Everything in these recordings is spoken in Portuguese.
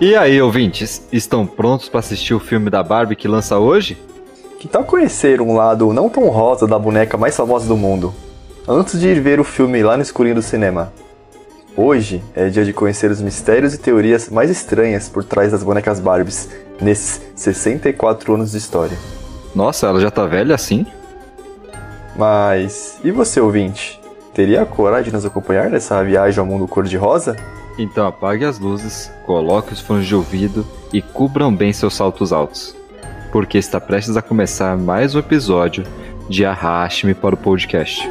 E aí, ouvintes, estão prontos para assistir o filme da Barbie que lança hoje? Que tal conhecer um lado não tão rosa da boneca mais famosa do mundo? Antes de ir ver o filme lá no escurinho do cinema. Hoje é dia de conhecer os mistérios e teorias mais estranhas por trás das bonecas Barbies nesses 64 anos de história. Nossa, ela já tá velha assim? Mas e você, ouvinte? Teria a coragem de nos acompanhar nessa viagem ao mundo cor-de-rosa? Então apague as luzes, coloque os fones de ouvido e cubram bem seus saltos altos, porque está prestes a começar mais um episódio de Arraste-me para o podcast.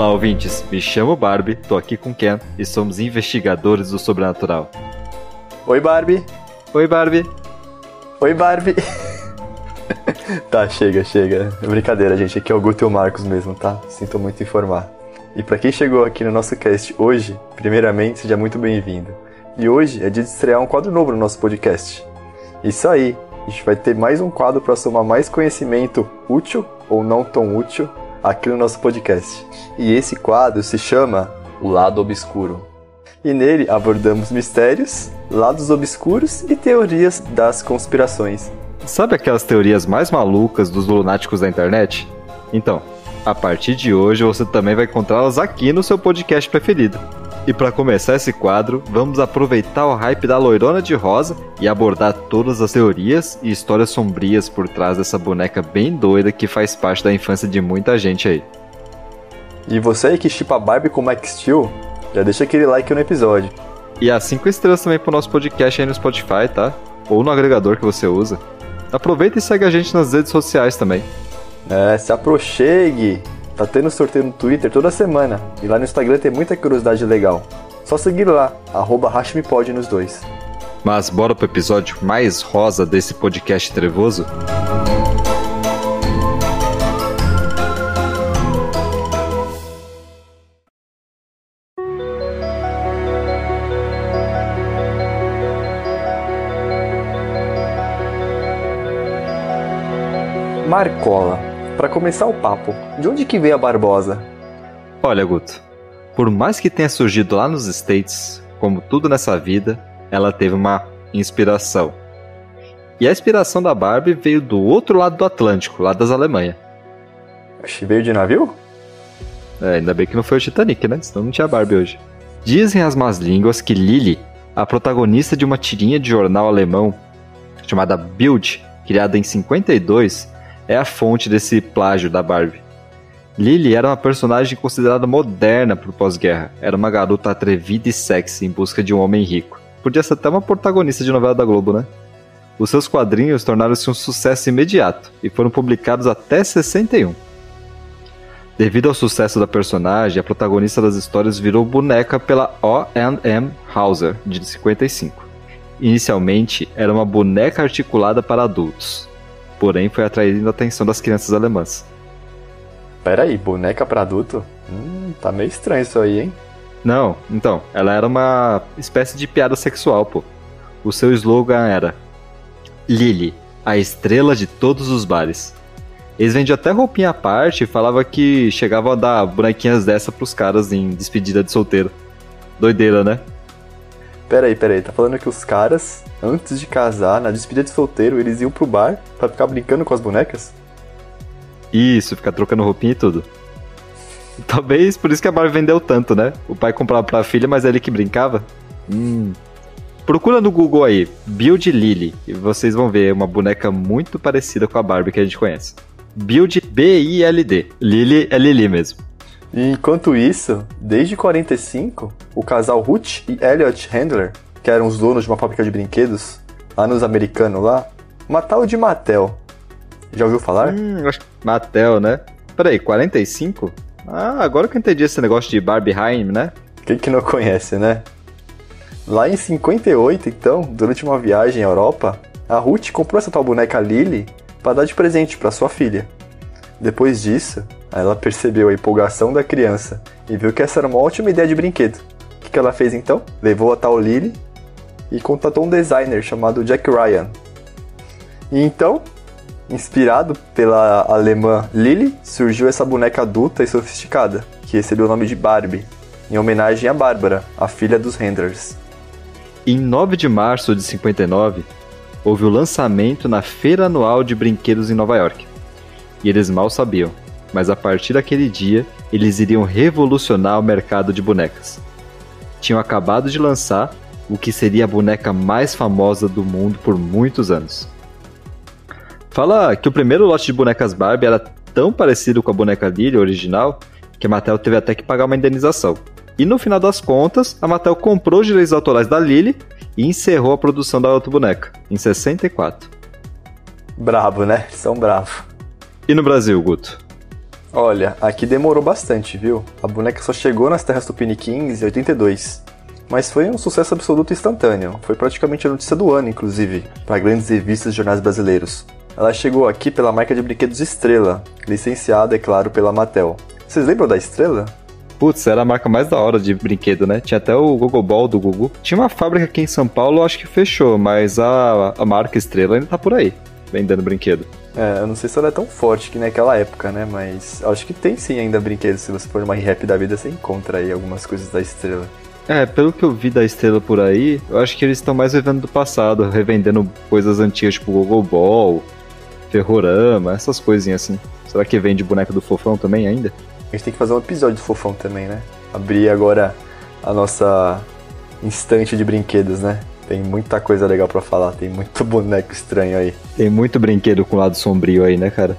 Olá, ouvintes. Me chamo Barbie, tô aqui com Ken e somos investigadores do sobrenatural. Oi, Barbie. Oi, Barbie. Oi, Barbie. tá, chega, chega. Brincadeira, gente. Aqui é o Guto e o Marcos mesmo, tá? Sinto muito informar. E para quem chegou aqui no nosso cast hoje, primeiramente, seja muito bem-vindo. E hoje é dia de estrear um quadro novo no nosso podcast. Isso aí, a gente vai ter mais um quadro para somar mais conhecimento útil ou não tão útil aqui no nosso podcast. E esse quadro se chama O Lado Obscuro. E nele abordamos mistérios, lados obscuros e teorias das conspirações. Sabe aquelas teorias mais malucas dos lunáticos da internet? Então, a partir de hoje você também vai encontrá-las aqui no seu podcast preferido. E para começar esse quadro, vamos aproveitar o hype da loirona de rosa e abordar todas as teorias e histórias sombrias por trás dessa boneca bem doida que faz parte da infância de muita gente aí. E você aí que chipa Barbie com Max Steel, já deixa aquele like no episódio. E as 5 estrelas também pro nosso podcast aí no Spotify, tá? Ou no agregador que você usa. Aproveita e segue a gente nas redes sociais também. É, se aproxegue! Tá tendo sorteio no Twitter toda semana. E lá no Instagram tem muita curiosidade legal. Só seguir lá, arroba Hashmipod nos dois. Mas bora pro episódio mais rosa desse podcast trevoso? Marcola. Para começar o papo, de onde que veio a Barbosa? Olha, Guto, por mais que tenha surgido lá nos States, como tudo nessa vida, ela teve uma inspiração. E a inspiração da Barbie veio do outro lado do Atlântico, lá das Alemanha. Que veio de navio? É, ainda bem que não foi o Titanic, né? Senão não tinha Barbie hoje. Dizem as más línguas que Lily, a protagonista de uma tirinha de jornal alemão chamada Bild, criada em 52, é a fonte desse plágio da Barbie. Lily era uma personagem considerada moderna pro pós-guerra. Era uma garota atrevida e sexy em busca de um homem rico. Podia ser até uma protagonista de novela da Globo, né? Os seus quadrinhos tornaram-se um sucesso imediato e foram publicados até 61. Devido ao sucesso da personagem, a protagonista das histórias virou boneca pela O&M Hauser, de 55. Inicialmente, era uma boneca articulada para adultos, porém foi atraindo a atenção das crianças alemãs. Pera aí, boneca para adulto? Hum, tá meio estranho isso aí, hein? Não, então, ela era uma espécie de piada sexual, pô. O seu slogan era Lily, a estrela de todos os bares. Eles vendiam até roupinha à parte e falava que chegavam a dar bonequinhas dessa pros caras em despedida de solteiro. Doideira, né? Pera aí, pera aí, tá falando que os caras, antes de casar, na despedida de solteiro, eles iam pro bar para ficar brincando com as bonecas? Isso, ficar trocando roupinha e tudo. Talvez por isso que a Barbie vendeu tanto, né? O pai comprava pra filha, mas é ele que brincava. Hum. Procura no Google aí, Build Lily, e vocês vão ver uma boneca muito parecida com a Barbie que a gente conhece. Build B-I-L-D. Lily é Lily mesmo. E enquanto isso, desde 45, o casal Ruth e Elliot Handler, que eram os donos de uma fábrica de brinquedos, lá nos americanos lá, uma tal de Mattel. Já ouviu falar? Hum, acho que Mattel, né? Peraí, 45? Ah, agora que eu entendi esse negócio de Barbie Heim, né? Quem que não conhece, né? Lá em 58, então, durante uma viagem à Europa, a Ruth comprou essa tal boneca Lily para dar de presente para sua filha. Depois disso, ela percebeu a empolgação da criança e viu que essa era uma ótima ideia de brinquedo. O que ela fez então? Levou a tal Lily e contatou um designer chamado Jack Ryan. E então, inspirado pela alemã Lily, surgiu essa boneca adulta e sofisticada, que recebeu o nome de Barbie, em homenagem a Bárbara, a filha dos Renders. Em 9 de março de 59, houve o lançamento na Feira Anual de Brinquedos em Nova York. E eles mal sabiam, mas a partir daquele dia eles iriam revolucionar o mercado de bonecas. Tinham acabado de lançar o que seria a boneca mais famosa do mundo por muitos anos. Fala que o primeiro lote de bonecas Barbie era tão parecido com a boneca Lily original que a Mattel teve até que pagar uma indenização. E no final das contas, a Mattel comprou os direitos autorais da Lily e encerrou a produção da outra boneca, em 64. Bravo, né? São bravo. E no Brasil, Guto? Olha, aqui demorou bastante, viu? A boneca só chegou nas terras tupiniquins em 82. Mas foi um sucesso absoluto instantâneo. Foi praticamente a notícia do ano, inclusive, para grandes revistas e jornais brasileiros. Ela chegou aqui pela marca de brinquedos Estrela, licenciada, é claro, pela Mattel. Vocês lembram da Estrela? Putz, era a marca mais da hora de brinquedo, né? Tinha até o Google Ball do Google. Tinha uma fábrica aqui em São Paulo, acho que fechou, mas a, a marca Estrela ainda tá por aí, vendendo brinquedo. É, eu não sei se ela é tão forte que naquela época, né? Mas acho que tem sim ainda brinquedos. Se você for numa rap da vida, você encontra aí algumas coisas da Estrela. É, pelo que eu vi da Estrela por aí, eu acho que eles estão mais vivendo do passado, revendendo coisas antigas, tipo Google Ball, Ferrorama, essas coisinhas assim. Será que vende boneca do Fofão também ainda? A gente tem que fazer um episódio do Fofão também, né? Abrir agora a nossa instante de brinquedos, né? Tem muita coisa legal para falar, tem muito boneco estranho aí. Tem muito brinquedo com lado sombrio aí, né, cara?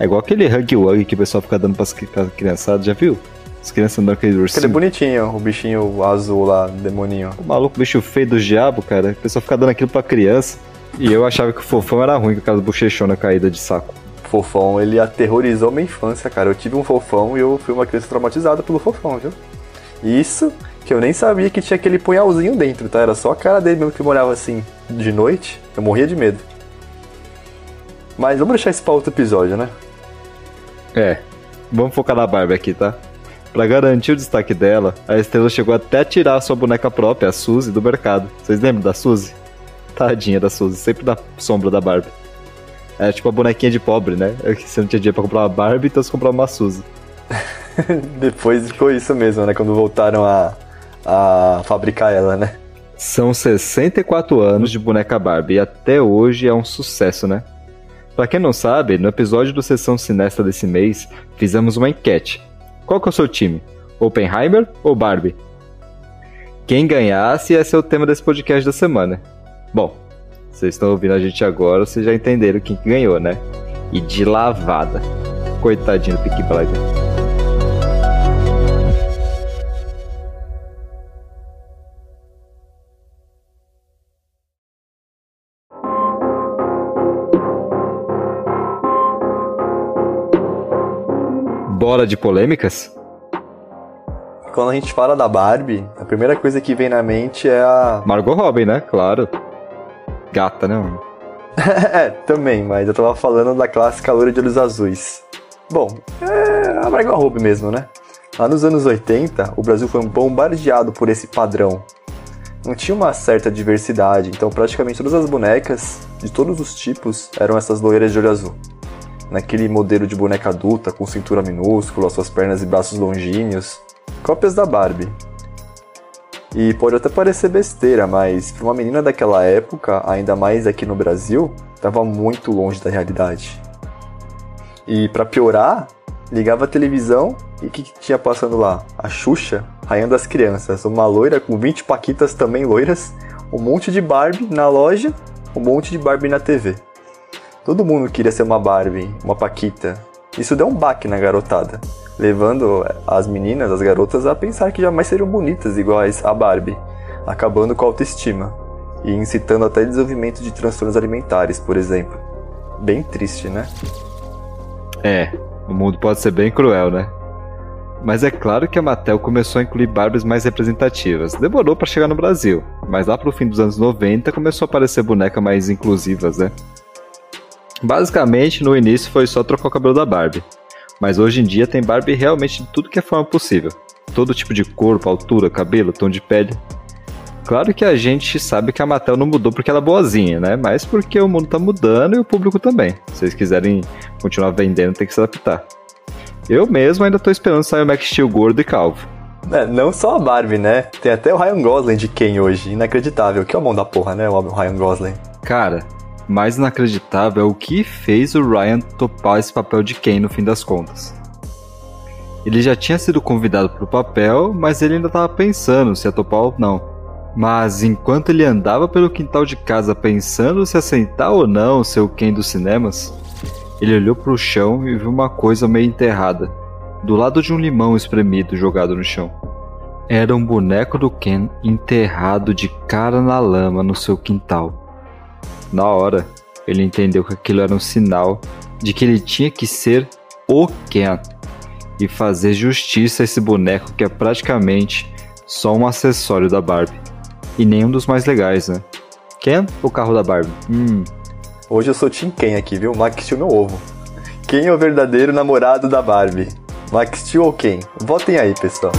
É igual aquele Hug Wug que o pessoal fica dando pras criançadas, já viu? As crianças andando aquele ursinho. Aquele bonitinho, o bichinho azul lá, demoninho. O maluco, bicho feio do diabo, cara. O pessoal fica dando aquilo pra criança. E eu achava que o fofão era ruim com aquela bochechona caída de saco. Fofão, ele aterrorizou minha infância, cara. Eu tive um fofão e eu fui uma criança traumatizada pelo fofão, viu? Isso que eu nem sabia que tinha aquele punhalzinho dentro, tá? Era só a cara dele mesmo que morava assim de noite. Eu morria de medo. Mas vamos deixar isso pra outro episódio, né? É, vamos focar na Barbie aqui, tá? Pra garantir o destaque dela, a Estrela chegou até a tirar a sua boneca própria, a Suzy, do mercado. Vocês lembram da Suzy? Tadinha da Suzy, sempre da sombra da Barbie. É tipo a bonequinha de pobre, né? É que você não tinha dinheiro pra comprar uma Barbie, então você comprava uma Suzy. Depois ficou isso mesmo, né? Quando voltaram a, a fabricar ela, né? São 64 anos de boneca Barbie e até hoje é um sucesso, né? Pra quem não sabe, no episódio do Sessão Sinesta desse mês, fizemos uma enquete. Qual que é o seu time? Oppenheimer ou Barbie? Quem ganhasse ia ser o tema desse podcast da semana. Bom, vocês estão ouvindo a gente agora, vocês já entenderam quem que ganhou, né? E de lavada. Coitadinho do Peaky Blinder. Bora de polêmicas? Quando a gente fala da Barbie, a primeira coisa que vem na mente é a. Margot Robbie, né? Claro. Gata, né? mano? é, também, mas eu tava falando da clássica loira de olhos azuis. Bom, é a Margot Robbie mesmo, né? Lá nos anos 80, o Brasil foi bombardeado por esse padrão. Não tinha uma certa diversidade, então praticamente todas as bonecas, de todos os tipos, eram essas loiras de olho azul. Naquele modelo de boneca adulta, com cintura minúscula, suas pernas e braços longínquos, cópias da Barbie. E pode até parecer besteira, mas para uma menina daquela época, ainda mais aqui no Brasil, estava muito longe da realidade. E para piorar, ligava a televisão e o que, que, tinha passando lá? A Xuxa, rainha das crianças, uma loira com 20 paquitas também loiras, um monte de Barbie na loja, um monte de Barbie na TV. Todo mundo queria ser uma Barbie, uma paquita. Isso deu um baque na garotada levando as meninas, as garotas, a pensar que jamais seriam bonitas iguais a Barbie, acabando com a autoestima e incitando até desenvolvimento de transtornos alimentares, por exemplo. Bem triste, né? É, o mundo pode ser bem cruel, né? Mas é claro que a Mattel começou a incluir Barbies mais representativas. Demorou para chegar no Brasil, mas lá pro fim dos anos 90 começou a aparecer bonecas mais inclusivas, né? Basicamente, no início foi só trocar o cabelo da Barbie. Mas hoje em dia tem Barbie realmente de tudo que é forma possível. Todo tipo de corpo, altura, cabelo, tom de pele. Claro que a gente sabe que a Mattel não mudou porque ela é boazinha, né? Mas porque o mundo tá mudando e o público também. Se vocês quiserem continuar vendendo, tem que se adaptar. Eu mesmo ainda tô esperando sair o Max Steel gordo e calvo. É, não só a Barbie, né? Tem até o Ryan Gosling de Ken hoje. Inacreditável. Que é o mão da porra, né? O Ryan Gosling. Cara, mais inacreditável é o que fez o Ryan topar esse papel de Ken no fim das contas. Ele já tinha sido convidado para o papel, mas ele ainda estava pensando se ia topar ou não. Mas enquanto ele andava pelo quintal de casa pensando se aceitar ou não ser o Ken dos cinemas, ele olhou para o chão e viu uma coisa meio enterrada, do lado de um limão espremido jogado no chão. Era um boneco do Ken enterrado de cara na lama no seu quintal. Na hora, ele entendeu que aquilo era um sinal de que ele tinha que ser o Ken e fazer justiça a esse boneco que é praticamente só um acessório da Barbie. E nenhum dos mais legais, né? Ken ou carro da Barbie? Hum. Hoje eu sou Tim Ken aqui, viu? Max Steel meu ovo. Quem é o verdadeiro namorado da Barbie? Max Steel ou quem? Votem aí, pessoal.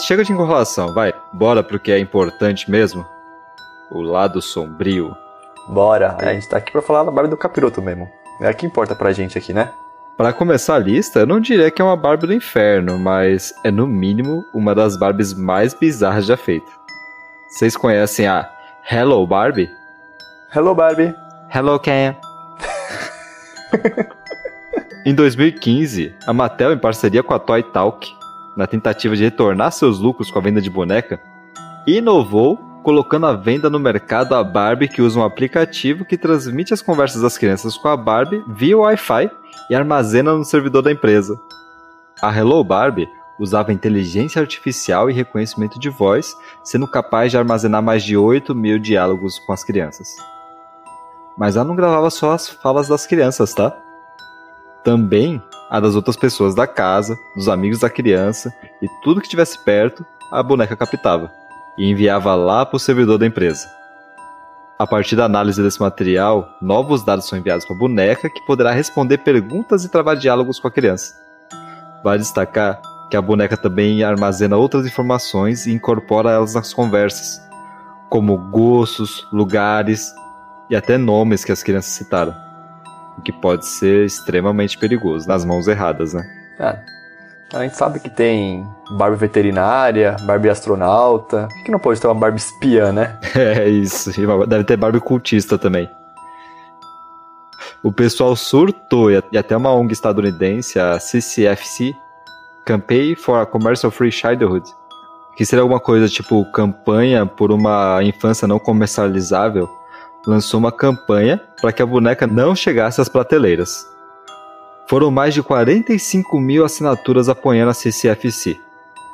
Mas chega de enrolação, vai. Bora pro que é importante mesmo. O lado sombrio. Bora, a gente tá aqui pra falar da Barbie do Capiroto mesmo. É o que importa pra gente aqui, né? Para começar a lista, eu não diria que é uma Barbie do inferno, mas é no mínimo uma das Barbies mais bizarras já feitas. Vocês conhecem a Hello Barbie? Hello Barbie. Hello Ken. em 2015, a Mattel, em parceria com a Toy Talk, na tentativa de retornar seus lucros com a venda de boneca, inovou colocando à venda no mercado a Barbie que usa um aplicativo que transmite as conversas das crianças com a Barbie via Wi-Fi e armazena no servidor da empresa. A Hello Barbie usava inteligência artificial e reconhecimento de voz, sendo capaz de armazenar mais de 8 mil diálogos com as crianças. Mas ela não gravava só as falas das crianças, tá? Também a das outras pessoas da casa, dos amigos da criança e tudo que estivesse perto, a boneca captava e enviava lá para o servidor da empresa. A partir da análise desse material, novos dados são enviados para a boneca que poderá responder perguntas e travar diálogos com a criança. Vale destacar que a boneca também armazena outras informações e incorpora elas nas conversas, como gostos, lugares e até nomes que as crianças citaram o que pode ser extremamente perigoso nas mãos erradas, né? É. A gente sabe que tem Barbie veterinária, Barbie astronauta. Por que não pode ter uma Barbie espiã, né? É isso. Deve ter Barbie cultista também. O pessoal surtou e até uma ONG estadunidense, a CCFC, Campaign for a Commercial Free Childhood, que seria alguma coisa tipo campanha por uma infância não comercializável, lançou uma campanha para que a boneca não chegasse às prateleiras. Foram mais de 45 mil assinaturas apoiando a CCFC,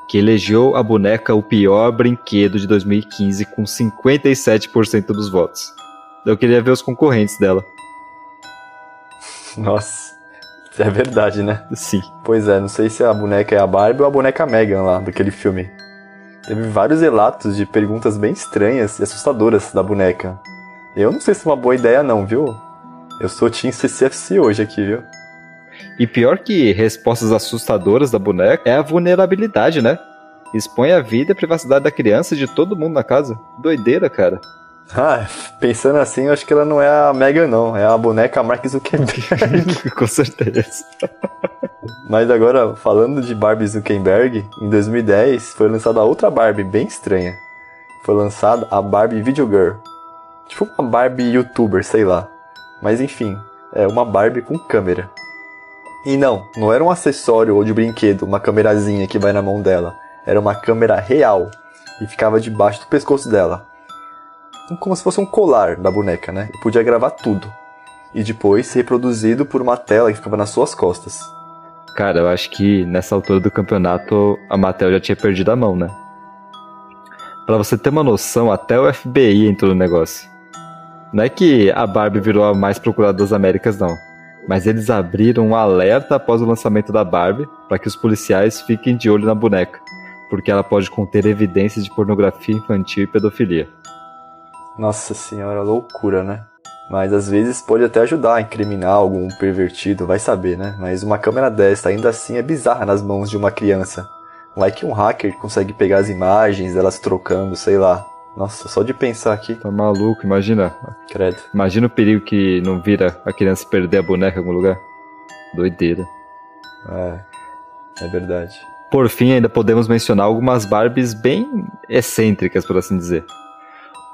que elegeu a boneca o pior brinquedo de 2015 com 57% dos votos. Eu queria ver os concorrentes dela. Nossa, isso é verdade, né? Sim. Pois é, não sei se a boneca é a Barbie ou a boneca Megan lá, daquele filme. Teve vários relatos de perguntas bem estranhas e assustadoras da boneca. Eu não sei se é uma boa ideia não, viu? Eu sou Team CCFC hoje aqui, viu? E pior que respostas assustadoras da boneca é a vulnerabilidade, né? Expõe a vida e a privacidade da criança e de todo mundo na casa. Doideira, cara. Ah, pensando assim, eu acho que ela não é a Megan, não. É a boneca Mark Zuckerberg. Com certeza. Mas agora, falando de Barbie Zuckerberg, em 2010 foi lançada outra Barbie bem estranha. Foi lançada a Barbie Video Girl, Tipo uma Barbie youtuber, sei lá. Mas enfim, é uma Barbie com câmera. E não, não era um acessório ou de brinquedo, uma câmerazinha que vai na mão dela. Era uma câmera real e ficava debaixo do pescoço dela. como se fosse um colar da boneca, né? E podia gravar tudo. E depois ser reproduzido por uma tela que ficava nas suas costas. Cara, eu acho que nessa altura do campeonato a Mattel já tinha perdido a mão, né? Pra você ter uma noção, até o FBI entrou no negócio. Não é que a Barbie virou a mais procurada das Américas, não. Mas eles abriram um alerta após o lançamento da Barbie para que os policiais fiquem de olho na boneca, porque ela pode conter evidências de pornografia infantil e pedofilia. Nossa senhora, loucura, né? Mas às vezes pode até ajudar a incriminar algum pervertido, vai saber, né? Mas uma câmera desta ainda assim é bizarra nas mãos de uma criança. Vai que um hacker consegue pegar as imagens, elas trocando, sei lá. Nossa, só de pensar aqui. Tá maluco, imagina. Credo. Imagina o perigo que não vira a criança perder a boneca em algum lugar. Doideira. É, é verdade. Por fim, ainda podemos mencionar algumas Barbies bem excêntricas, por assim dizer.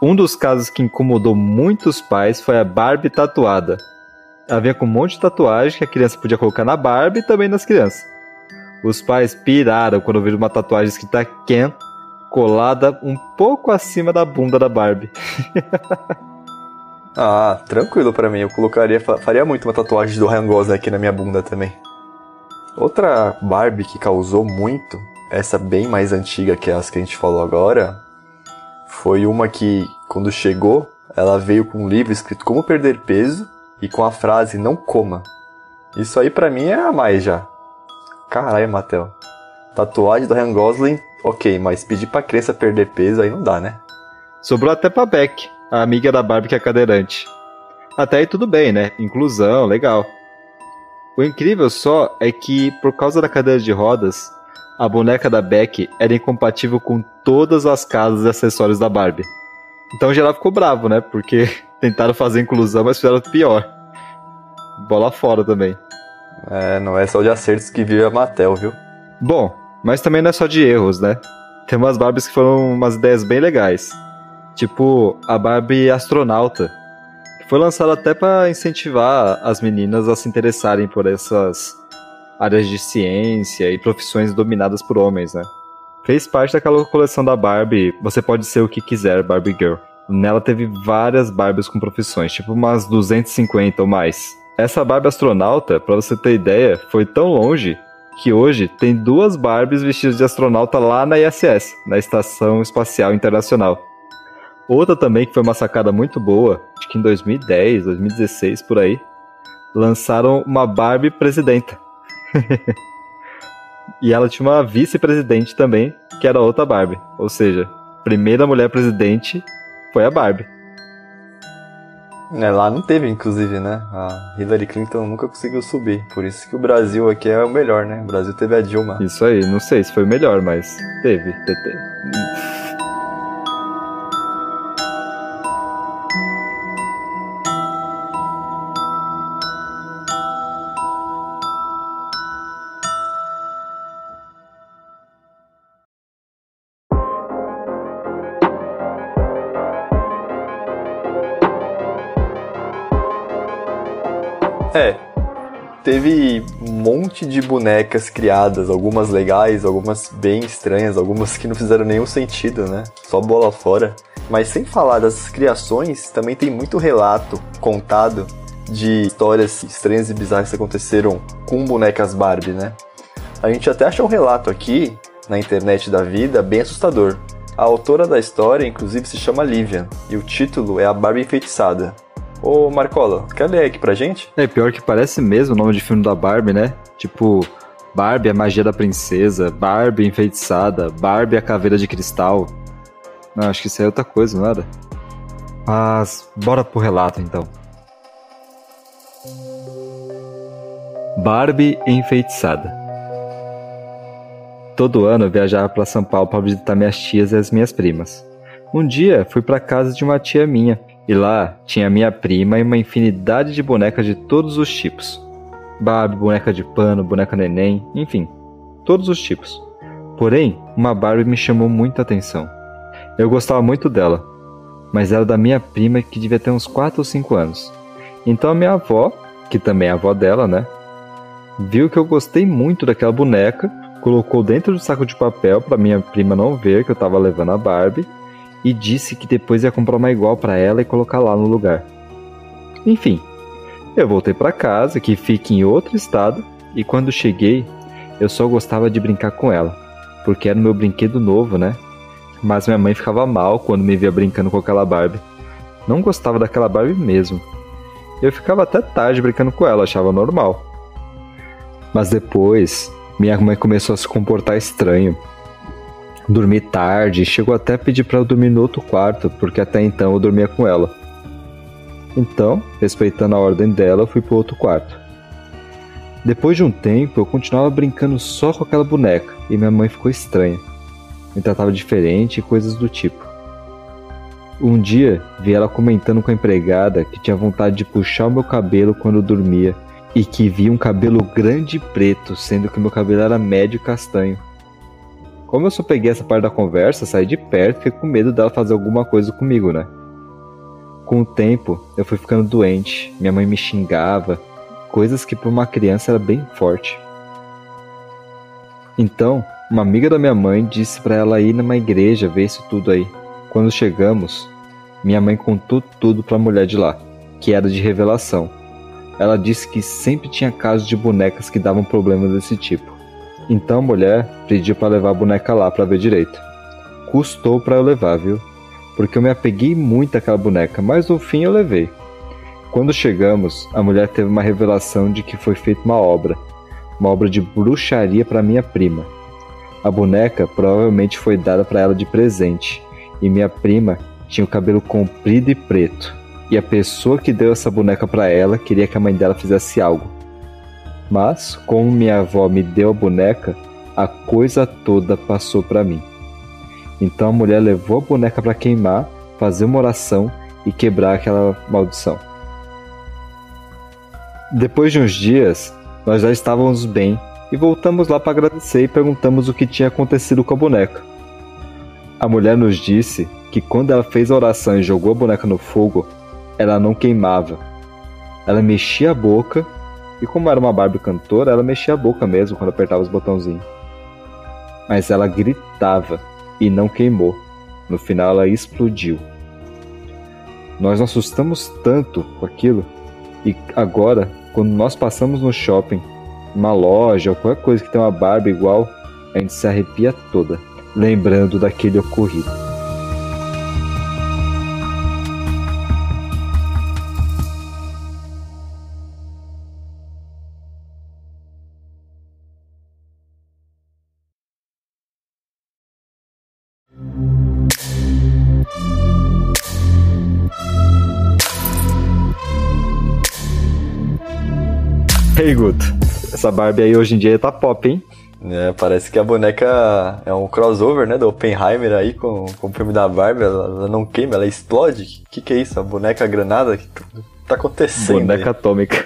Um dos casos que incomodou muitos pais foi a Barbie tatuada. Ela vinha com um monte de tatuagem que a criança podia colocar na Barbie e também nas crianças. Os pais piraram quando viram uma tatuagem escrita Ken colada um pouco acima da bunda da Barbie. ah, tranquilo para mim. Eu colocaria, faria muito uma tatuagem do Ryan Gosling aqui na minha bunda também. Outra Barbie que causou muito, essa bem mais antiga que as que a gente falou agora, foi uma que, quando chegou, ela veio com um livro escrito Como Perder Peso e com a frase Não coma. Isso aí para mim é a mais já. Caralho, Matel. Tatuagem do Ryan Gosling, ok, mas pedir pra criança perder peso aí não dá, né? Sobrou até pra Beck, a amiga da Barbie que é cadeirante. Até aí tudo bem, né? Inclusão, legal. O incrível só é que, por causa da cadeira de rodas, a boneca da Beck era incompatível com todas as casas e acessórios da Barbie. Então o geral ficou bravo, né? Porque tentaram fazer inclusão, mas fizeram pior. Bola fora também. É, não é só de acertos que vive a Mattel, viu? Bom, mas também não é só de erros, né? Tem umas Barbies que foram umas ideias bem legais. Tipo a Barbie astronauta, que foi lançada até para incentivar as meninas a se interessarem por essas áreas de ciência e profissões dominadas por homens, né? Fez parte daquela coleção da Barbie Você Pode Ser O Que Quiser, Barbie Girl. Nela teve várias Barbies com profissões, tipo umas 250 ou mais. Essa Barbie astronauta, pra você ter ideia, foi tão longe que hoje tem duas Barbies vestidas de astronauta lá na ISS, na Estação Espacial Internacional. Outra também que foi uma sacada muito boa, acho que em 2010, 2016 por aí, lançaram uma Barbie presidenta. e ela tinha uma vice-presidente também, que era outra Barbie. Ou seja, primeira mulher presidente foi a Barbie. É, lá não teve, inclusive, né? A Hillary Clinton nunca conseguiu subir. Por isso que o Brasil aqui é o melhor, né? O Brasil teve a Dilma. Isso aí, não sei se foi o melhor, mas teve, teve. É, teve um monte de bonecas criadas, algumas legais, algumas bem estranhas, algumas que não fizeram nenhum sentido, né? Só bola fora. Mas sem falar das criações, também tem muito relato contado de histórias estranhas e bizarras que aconteceram com bonecas Barbie, né? A gente até achou um relato aqui na internet da vida bem assustador. A autora da história, inclusive, se chama Livian, e o título é A Barbie Enfeitiçada. Ô Marcola, quer ler aqui pra gente? É, pior que parece mesmo o nome de filme da Barbie, né? Tipo, Barbie, a magia da princesa, Barbie enfeitiçada, Barbie, a caveira de cristal. Não, acho que isso é outra coisa, era? Mas, bora pro relato então. Barbie enfeitiçada. Todo ano eu viajava para São Paulo para visitar minhas tias e as minhas primas. Um dia fui para casa de uma tia minha e lá tinha minha prima e uma infinidade de bonecas de todos os tipos. Barbie, boneca de pano, boneca neném, enfim, todos os tipos. Porém, uma Barbie me chamou muita atenção. Eu gostava muito dela, mas era da minha prima que devia ter uns 4 ou 5 anos. Então a minha avó, que também é a avó dela, né, viu que eu gostei muito daquela boneca, colocou dentro do saco de papel para minha prima não ver que eu estava levando a Barbie e disse que depois ia comprar uma igual para ela e colocar lá no lugar. Enfim, eu voltei para casa, que fica em outro estado, e quando cheguei, eu só gostava de brincar com ela, porque era meu brinquedo novo, né? Mas minha mãe ficava mal quando me via brincando com aquela Barbie. Não gostava daquela Barbie mesmo. Eu ficava até tarde brincando com ela, achava normal. Mas depois, minha mãe começou a se comportar estranho. Dormi tarde, chegou até a pedir para eu dormir no outro quarto, porque até então eu dormia com ela. Então, respeitando a ordem dela, eu fui pro outro quarto. Depois de um tempo, eu continuava brincando só com aquela boneca e minha mãe ficou estranha. Me tratava diferente e coisas do tipo. Um dia, vi ela comentando com a empregada que tinha vontade de puxar o meu cabelo quando eu dormia e que via um cabelo grande e preto, sendo que meu cabelo era médio e castanho. Como eu só peguei essa parte da conversa, saí de perto e fiquei com medo dela fazer alguma coisa comigo, né? Com o tempo, eu fui ficando doente, minha mãe me xingava, coisas que para uma criança era bem forte. Então, uma amiga da minha mãe disse para ela ir numa igreja ver isso tudo aí. Quando chegamos, minha mãe contou tudo para a mulher de lá, que era de revelação. Ela disse que sempre tinha casos de bonecas que davam problemas desse tipo. Então a mulher pediu para levar a boneca lá para ver direito. Custou para eu levar, viu? Porque eu me apeguei muito àquela boneca, mas no fim eu levei. Quando chegamos, a mulher teve uma revelação de que foi feita uma obra, uma obra de bruxaria para minha prima. A boneca provavelmente foi dada para ela de presente, e minha prima tinha o cabelo comprido e preto. E a pessoa que deu essa boneca para ela queria que a mãe dela fizesse algo. Mas, como minha avó me deu a boneca, a coisa toda passou para mim. Então a mulher levou a boneca para queimar, fazer uma oração e quebrar aquela maldição. Depois de uns dias, nós já estávamos bem e voltamos lá para agradecer e perguntamos o que tinha acontecido com a boneca. A mulher nos disse que quando ela fez a oração e jogou a boneca no fogo, ela não queimava. Ela mexia a boca e, como era uma Barbie cantora, ela mexia a boca mesmo quando apertava os botãozinhos. Mas ela gritava e não queimou. No final, ela explodiu. Nós nos assustamos tanto com aquilo e agora quando nós passamos no shopping, uma loja ou qualquer coisa que tem uma barba igual, a gente se arrepia toda, lembrando daquele ocorrido. Hey, Guto. Essa Barbie aí hoje em dia tá pop, hein? É, parece que a boneca é um crossover, né, do Oppenheimer aí com, com o filme da Barbie. Ela, ela não queima, ela explode. O que, que é isso? A boneca granada? O que tá acontecendo? Boneca aí? atômica.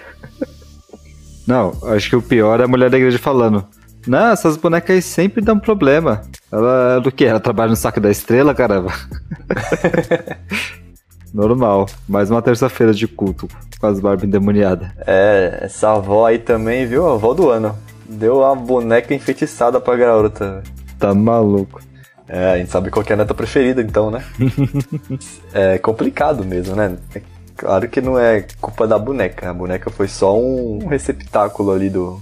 Não, acho que o pior é a mulher da igreja falando. Não, essas bonecas aí sempre dão problema. Ela do que? Ela trabalha no saco da estrela, caramba. Normal. Mais uma terça-feira de culto com as barbas endemoniadas. É, essa avó aí também, viu? A avó do ano. Deu uma boneca enfeitiçada pra garota. Tá maluco. É, a gente sabe qual é a neta preferida, então, né? é complicado mesmo, né? É claro que não é culpa da boneca. A boneca foi só um receptáculo ali do,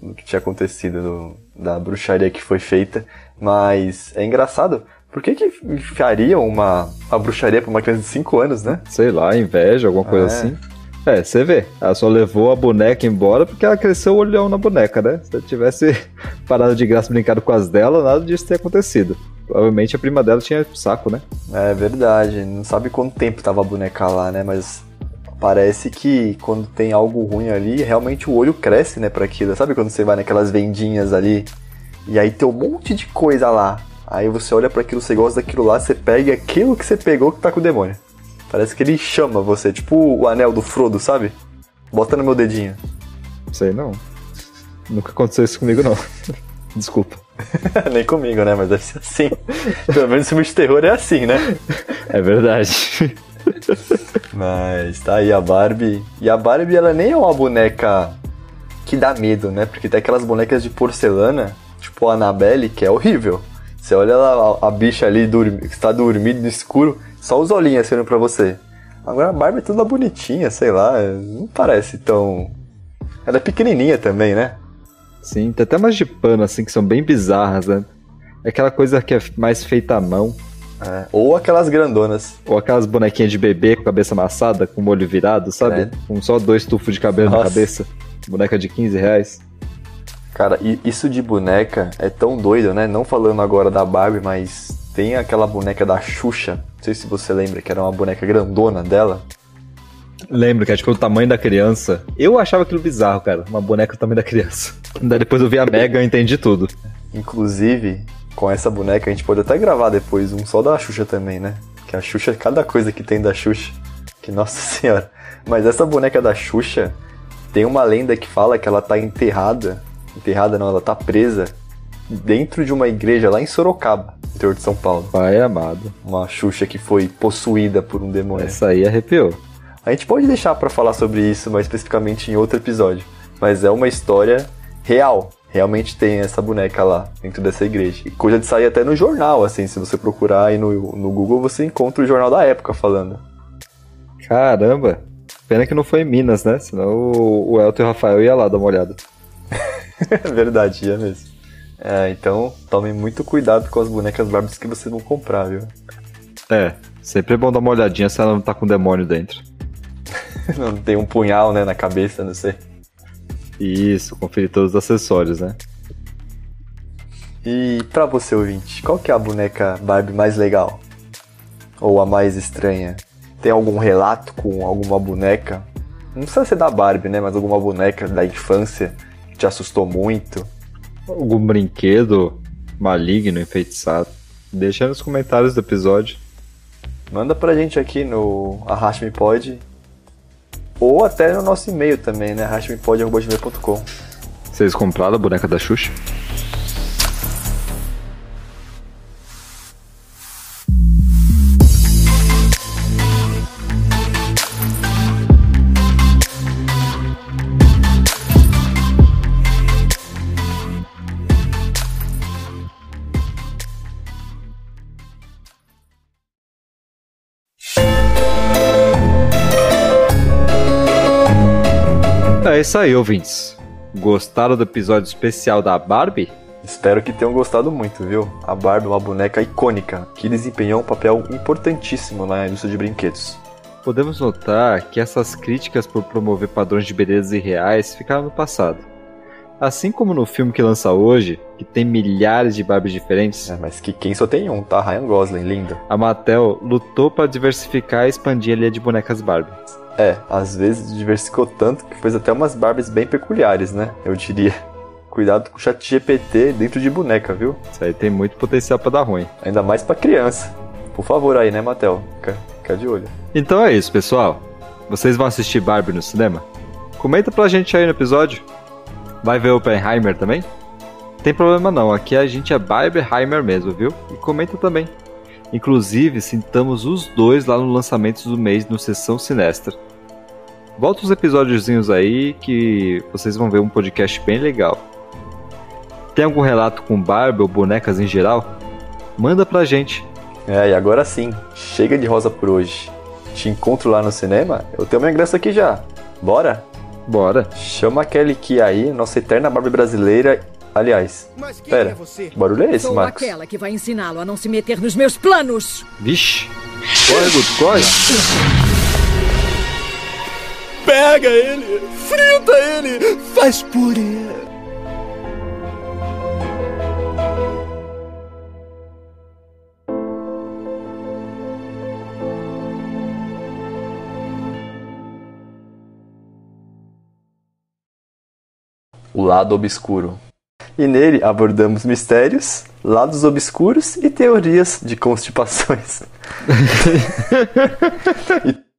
do que tinha acontecido, do, da bruxaria que foi feita. Mas é engraçado por que que enfiariam uma, uma bruxaria pra uma criança de 5 anos, né? Sei lá, inveja, alguma coisa é. assim. É, você vê, ela só levou a boneca embora porque ela cresceu o olhão na boneca, né? Se ela tivesse parado de graça brincado com as dela, nada disso teria acontecido. Provavelmente a prima dela tinha saco, né? É verdade, não sabe quanto tempo tava a boneca lá, né? Mas parece que quando tem algo ruim ali, realmente o olho cresce, né, para aquilo. Sabe quando você vai naquelas vendinhas ali e aí tem um monte de coisa lá. Aí você olha para aquilo, você gosta daquilo lá, você pega aquilo que você pegou que tá com o demônio. Parece que ele chama você, tipo o anel do Frodo, sabe? Bota no meu dedinho. Sei não. Nunca aconteceu isso comigo não. Desculpa. Nem comigo, né? Mas deve ser assim. Pelo menos filme de terror é assim, né? É verdade. Mas tá aí a Barbie. E a Barbie, ela nem é uma boneca que dá medo, né? Porque tem aquelas bonecas de porcelana, tipo a Annabelle, que é horrível. Você olha lá, a, a bicha ali dormi, que está dormindo no escuro, só os olhinhos assim pra você. Agora a Barbie é toda bonitinha, sei lá, não parece tão. Ela é pequenininha também, né? Sim, tem até umas de pano assim que são bem bizarras, né? É aquela coisa que é mais feita à mão. É, ou aquelas grandonas. Ou aquelas bonequinhas de bebê com cabeça amassada, com o olho virado, sabe? É. Com só dois tufos de cabelo Nossa. na cabeça. Boneca de 15 reais. Cara, isso de boneca é tão doido, né? Não falando agora da Barbie, mas tem aquela boneca da Xuxa. Não sei se você lembra, que era uma boneca grandona dela. Lembro que é tipo o tamanho da criança. Eu achava aquilo bizarro, cara. Uma boneca do tamanho da criança. Daí depois eu vi a Mega e entendi tudo. Inclusive, com essa boneca a gente pode até gravar depois um só da Xuxa também, né? Que a Xuxa, cada coisa que tem da Xuxa. Que nossa senhora. Mas essa boneca da Xuxa tem uma lenda que fala que ela tá enterrada. Enterrada não, ela tá presa dentro de uma igreja lá em Sorocaba, interior de São Paulo. Pai amado. Uma Xuxa que foi possuída por um demônio. Essa aí arrepiou. A gente pode deixar para falar sobre isso mais especificamente em outro episódio. Mas é uma história real realmente tem essa boneca lá dentro dessa igreja. E coisa de sair até no jornal, assim, se você procurar aí no, no Google, você encontra o jornal da época falando. Caramba! Pena que não foi em Minas, né? Senão o, o Elton e o Rafael ia lá dar uma olhada. Verdade, ia mesmo. É, então tome muito cuidado com as bonecas Barbies que você não comprar, viu? É, sempre é bom dar uma olhadinha se ela não tá com demônio dentro. não tem um punhal, né, na cabeça, não sei. Isso, conferir todos os acessórios, né? E pra você, ouvinte, qual que é a boneca Barbie mais legal? Ou a mais estranha? Tem algum relato com alguma boneca? Não precisa ser da Barbie, né? Mas alguma boneca da infância te assustou muito? Algum brinquedo maligno, enfeitiçado? Deixa nos comentários do episódio. Manda pra gente aqui no Arraste Me Pode ou até no nosso e-mail também, né? rachmepod.com. Vocês compraram a boneca da Xuxa? Isso aí, ouvintes. Gostaram do episódio especial da Barbie? Espero que tenham gostado muito, viu? A Barbie é uma boneca icônica que desempenhou um papel importantíssimo na indústria de brinquedos. Podemos notar que essas críticas por promover padrões de beleza irreais ficaram no passado. Assim como no filme que lança hoje, que tem milhares de Barbies diferentes. É, mas que quem só tem um, tá? Ryan Gosling, linda. A Mattel lutou para diversificar e expandir a linha de bonecas Barbie. É, às vezes diversificou tanto que fez até umas Barbies bem peculiares, né? Eu diria. Cuidado com o chat GPT dentro de boneca, viu? Isso aí tem muito potencial para dar ruim. Ainda mais para criança. Por favor aí, né, Matel? Fica, fica de olho. Então é isso, pessoal. Vocês vão assistir Barbie no cinema? Comenta pra gente aí no episódio. Vai ver Oppenheimer também? Tem problema não, aqui a gente é Barbieheimer mesmo, viu? E comenta também. Inclusive, sintamos os dois lá no lançamento do mês no Sessão Sinestra. Volta os episódiozinhos aí que vocês vão ver um podcast bem legal. Tem algum relato com Barbie ou bonecas em geral? Manda pra gente. É, e agora sim, chega de rosa por hoje. Te encontro lá no cinema? Eu tenho meu ingresso aqui já. Bora? Bora. Chama aquele que aí, nossa eterna Barbie brasileira, Aliás, pera, é você? que barulho é esse, Sou Marcos? aquela que vai ensiná-lo a não se meter nos meus planos. Vixe, corre, Guto, corre. Pega ele, frita ele, faz purê. O lado obscuro e nele abordamos mistérios, lados obscuros e teorias de constipações. e